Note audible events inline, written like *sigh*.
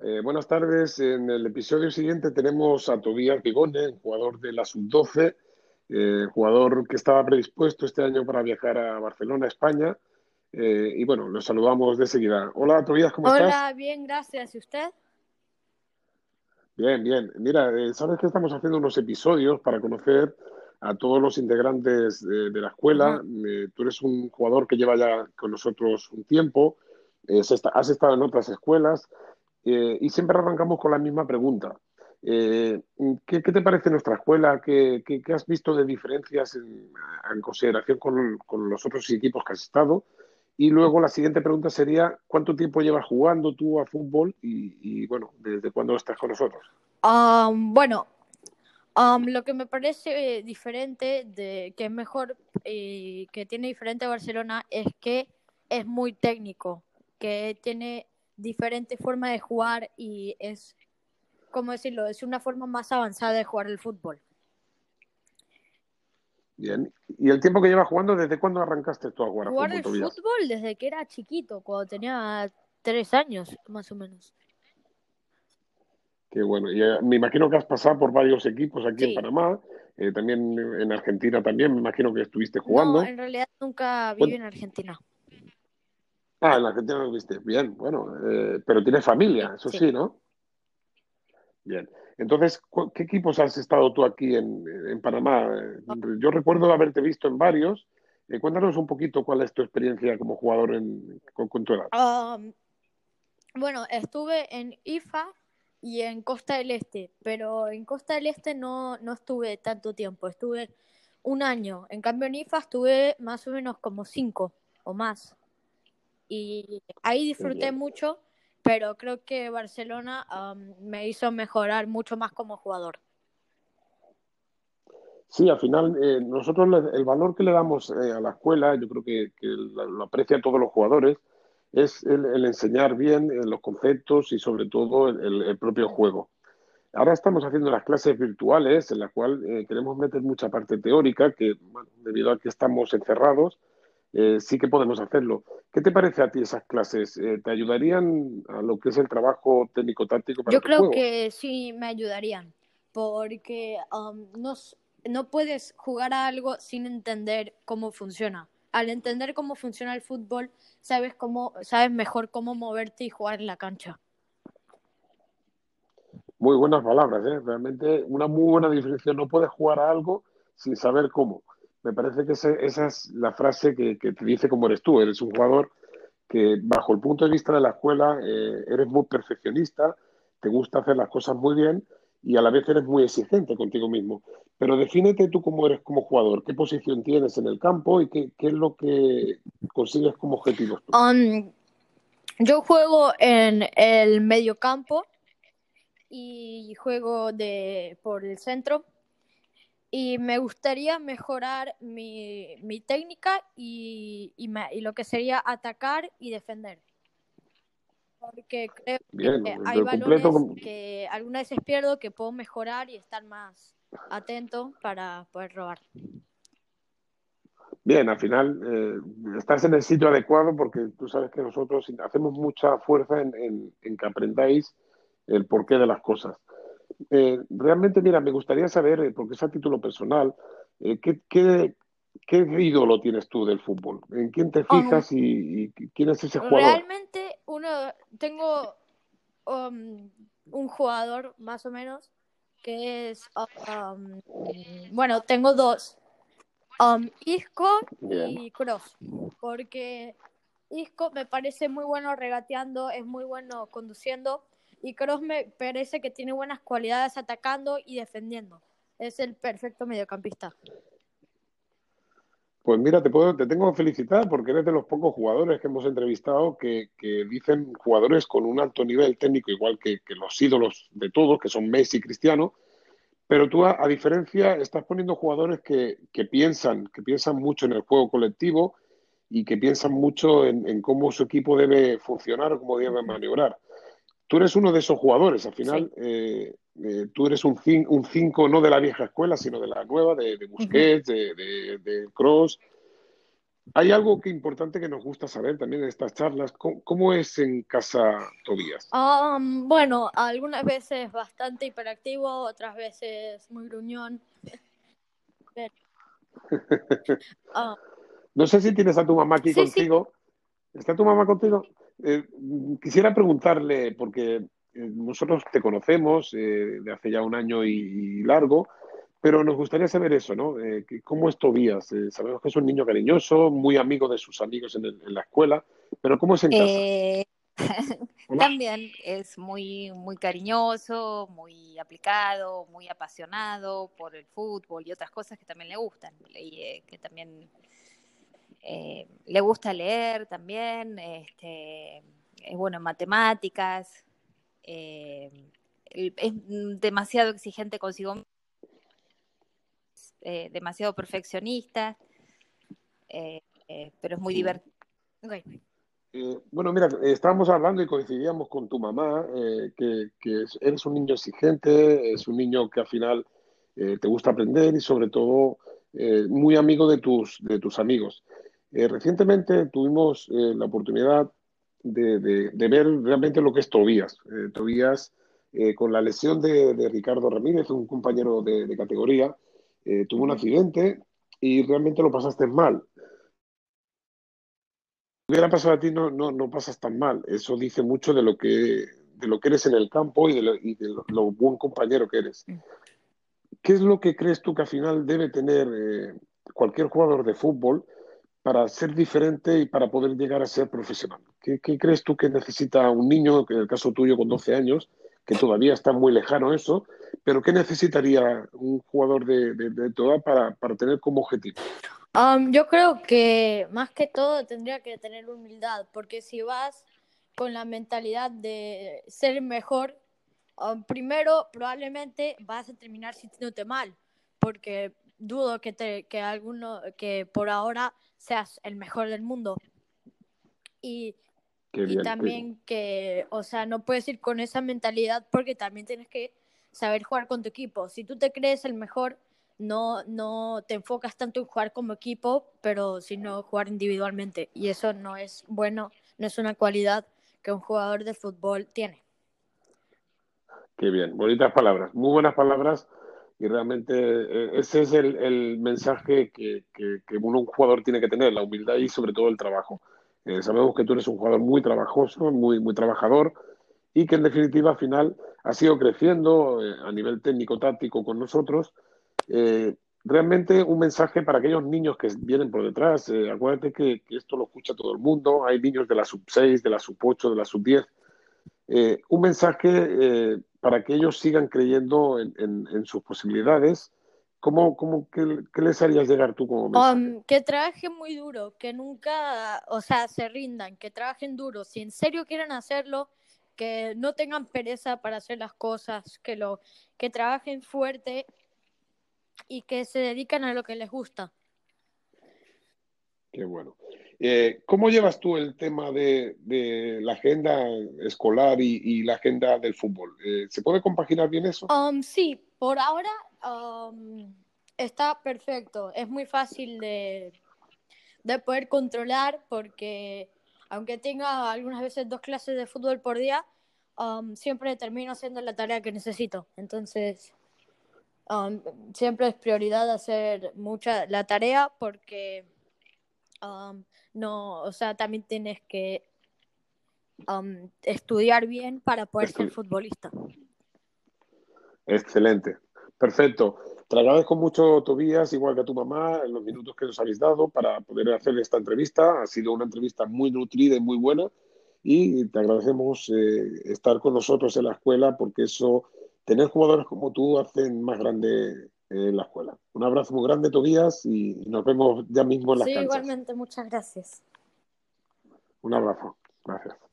Eh, buenas tardes. En el episodio siguiente tenemos a Tobías Vigone, jugador de la Sub-12, eh, jugador que estaba predispuesto este año para viajar a Barcelona, España. Eh, y bueno, los saludamos de seguida. Hola, Tobías, ¿cómo Hola, estás? bien, gracias. ¿Y usted? Bien, bien. Mira, sabes que estamos haciendo unos episodios para conocer a todos los integrantes de, la escuela. Tú eres un jugador que lleva ya con nosotros un tiempo, has estado en otras escuelas eh, y siempre arrancamos con la misma pregunta. Eh, ¿qué, te parece nuestra escuela? ¿Qué, qué- has visto de diferencias en, consideración con, con los otros equipos que has estado? Y luego la siguiente pregunta sería, ¿cuánto tiempo llevas jugando tú a fútbol y, bueno, desde cuándo estás con nosotros? Bueno, lo que me parece eh, diferente, de que es mejor y que tiene diferente a Barcelona, es que es muy técnico, que tiene diferente forma de jugar y es, ¿cómo decirlo? Es una forma más avanzada de jugar el fútbol. Bien. ¿Y el tiempo que llevas jugando, desde cuándo arrancaste tú a jugar Jugar fútbol, Tobías? fútbol desde que era chiquito, cuando tenía tres años, más o menos. Qué bueno. Y eh, me imagino que has pasado por varios equipos aquí en. Panamá, eh, también en Argentina también, me imagino que estuviste No, jugando. en realidad nunca Bueno, viví en Argentina. Ah, en Argentina lo viste. Bien, bueno, eh, pero tienes familia, eso Sí. sí, ¿no? Bien. Entonces, ¿cu- ¿qué equipos has estado tú aquí en, en Panamá? Yo recuerdo haberte visto en varios. Eh, cuéntanos un poquito cuál es tu experiencia como jugador en- con, con tu edad. Bueno, estuve en IFA y en Costa del Este, pero en Costa del Este no, no estuve tanto tiempo, estuve un año. En cambio en IFA estuve más o menos como cinco o más. Y ahí disfruté mucho, pero creo que Barcelona am, me hizo mejorar mucho más como jugador. Sí, al final, eh, nosotros le- el valor que le damos eh, a la escuela, yo creo que, que lo, aprecian todos los jugadores, es el, el enseñar bien eh, los conceptos y sobre todo el, el- el propio juego. Ahora estamos haciendo las clases virtuales en las cuales queremos meter mucha parte teórica, que bueno, debido a que estamos encerrados, eh, sí que podemos hacerlo. ¿Qué te parece a ti esas clases? Eh, ¿te ayudarían a lo que es el trabajo técnico-táctico para Yo creo juego? que sí me ayudarían, porque am, no, no puedes jugar a algo sin entender cómo funciona. Al entender cómo funciona el fútbol, sabes cómo, sabes mejor cómo moverte y jugar en la cancha. Muy buenas palabras, ¿eh? Realmente una muy buena definición. No puedes jugar a algo sin saber cómo. Me parece que ese- esa es la frase que, te dice cómo eres tú. Eres un jugador que, bajo el punto de vista de la escuela, eh, eres muy perfeccionista, te gusta hacer las cosas muy bien y a la vez eres muy exigente contigo mismo. Pero defínete tú cómo eres como jugador, qué posición tienes en el campo y qué, es lo que consigues como objetivos tú. Am, yo juego en el mediocampo y juego de, por el centro. Y me gustaría mejorar mi, mi técnica y, y, me- y lo que sería atacar y defender. Porque creo Bien, que hay balones que algunas veces pierdo que puedo mejorar y estar más atento para poder robar. Bien, al final eh, estás en el sitio adecuado porque tú sabes que nosotros hacemos mucha fuerza en, en- en que aprendáis el porqué de las cosas. Eh, realmente, mira, me gustaría saber, eh, porque es a título personal, eh, ¿qué, qué, qué ídolo tienes tú del fútbol? ¿En quién te Um, fijas y, y quién es ese jugador? realmente uno tengo um, un jugador más o menos que es um, bueno, tengo dos. Um, Isco Bien. y Cross, porque Isco me parece muy bueno regateando, es muy bueno conduciendo y Cross me parece que tiene buenas cualidades atacando y defendiendo. Es el perfecto mediocampista. Pues mira, te puedo, te tengo que felicitar porque eres de los pocos jugadores que hemos entrevistado que, que dicen jugadores con un alto nivel técnico, igual que, que los ídolos de todos, que son Messi y Cristiano, pero tú, a, a diferencia, estás poniendo jugadores que, que piensan, que piensan mucho en el juego colectivo y que piensan mucho en, en cómo su equipo debe funcionar o cómo debe maniobrar. Tú eres uno de esos jugadores, al final, Sí. eh, eh, tú eres un 5 un cinco no de la vieja escuela, sino de la nueva, de, de Busquets, de, de, de Kroos. Hay algo que importante que nos gusta saber también en estas charlas. ¿Cómo, es en casa Tobías? Um, bueno, algunas veces bastante hiperactivo, otras veces muy gruñón. *laughs* Ah. no sé si tienes a tu mamá aquí contigo. ¿Está tu mamá contigo? Eh, quisiera preguntarle, porque eh, nosotros te conocemos eh, de hace ya un año y largo, pero nos gustaría saber eso, ¿no? Eh, ¿Cómo es Tobías? Eh, sabemos que es un niño cariñoso, muy amigo de sus amigos en, la escuela, pero ¿cómo es en casa? *laughs* También es muy, muy cariñoso, muy aplicado, muy apasionado por el fútbol y otras cosas que también le gustan, que también le gusta leer también, este, es bueno en matemáticas, es demasiado exigente consigo mismo eh, demasiado perfeccionista, eh, eh, pero es muy divertido. bueno, mira, estábamos hablando y coincidíamos con tu mamá, que, eres un niño exigente, es un niño que al final te gusta aprender y sobre todo muy amigo de tus, de tus amigos. Recientemente tuvimos la oportunidad de, ver realmente lo que es Tobías. Tobías, con la lesión de, Ricardo Ramírez, un compañero de categoría, eh, tuvo un accidente y realmente lo pasaste mal. Si hubiera pasado a ti, no, no, no pasas tan mal. Eso dice mucho de lo que, de lo que eres en el campo y de, lo, buen compañero que eres. Mm. ¿Qué es lo que crees tú que al final debe tener eh, cualquier jugador de fútbol para ser diferente y para poder llegar a ser profesional? ¿Qué, ¿Qué, crees tú que necesita un niño, en el caso tuyo con 12 años, que todavía está muy lejano eso, pero ¿qué necesitaría un jugador de, de, toda para, para, tener como objetivo? Um, yo creo que más que todo tendría que tener humildad, porque si vas con la mentalidad de ser mejor, um, primero probablemente vas a terminar sintiéndote mal, porque dudo que, te, que alguno que por ahora seas el mejor del mundo. Y y también que, o sea, no puedes ir con esa mentalidad porque también tienes que saber jugar con tu equipo. Si tú te crees el mejor, no, no te enfocas tanto en jugar como equipo, pero sino jugar individualmente. Y eso no es bueno, no es una cualidad que un jugador de fútbol tiene. Qué bien, bonitas palabras, muy buenas palabras. Y realmente eh, ese es el, el mensaje que, que, que, un jugador tiene que tener, la humildad y sobre todo el trabajo. Eh, sabemos que tú eres un jugador muy trabajoso, muy, muy trabajador y que en definitiva al final ha sido creciendo eh, a nivel técnico-táctico con nosotros. Eh, realmente un mensaje para aquellos niños que vienen por detrás. acuérdate que, esto lo escucha todo el mundo. Hay niños de la sub-6, de la sub-8, de la sub-10. un mensaje para que ellos sigan creyendo en sus posibilidades ¿Cómo, cómo qué, les harías llegar tú como um, que trabajen muy duro, que nunca, o sea, se rindan, que trabajen duro. Si en serio quieren hacerlo, que no tengan pereza para hacer las cosas, que lo, que trabajen fuerte y que se dedican a lo que les gusta. Qué bueno. Eh, ¿Cómo llevas tú el tema de, de la agenda escolar y, y, la agenda del fútbol? Eh, ¿Se puede compaginar bien eso? Um, sí, por ahora um, está perfecto. Es muy fácil de, de poder controlar porque aunque tenga algunas veces dos clases de fútbol por día, um, siempre termino haciendo la tarea que necesito. Entonces, um, siempre es prioridad hacer mucha la tarea porque no, o sea, también tienes que estudiar bien para poder ser futbolista. Excelente. Perfecto. Te agradezco mucho, Tobías, igual que a tu mamá, en los minutos que nos habéis dado para poder hacer esta entrevista. Ha sido una entrevista muy nutrida y muy buena y te agradecemos eh, estar con nosotros en la escuela porque eso, tener jugadores como tú hacen más grande eh, la escuela. Un abrazo muy grande, Tobías, y nos vemos ya mismo en las sí, canchas. igualmente, muchas gracias. Un abrazo. Gracias.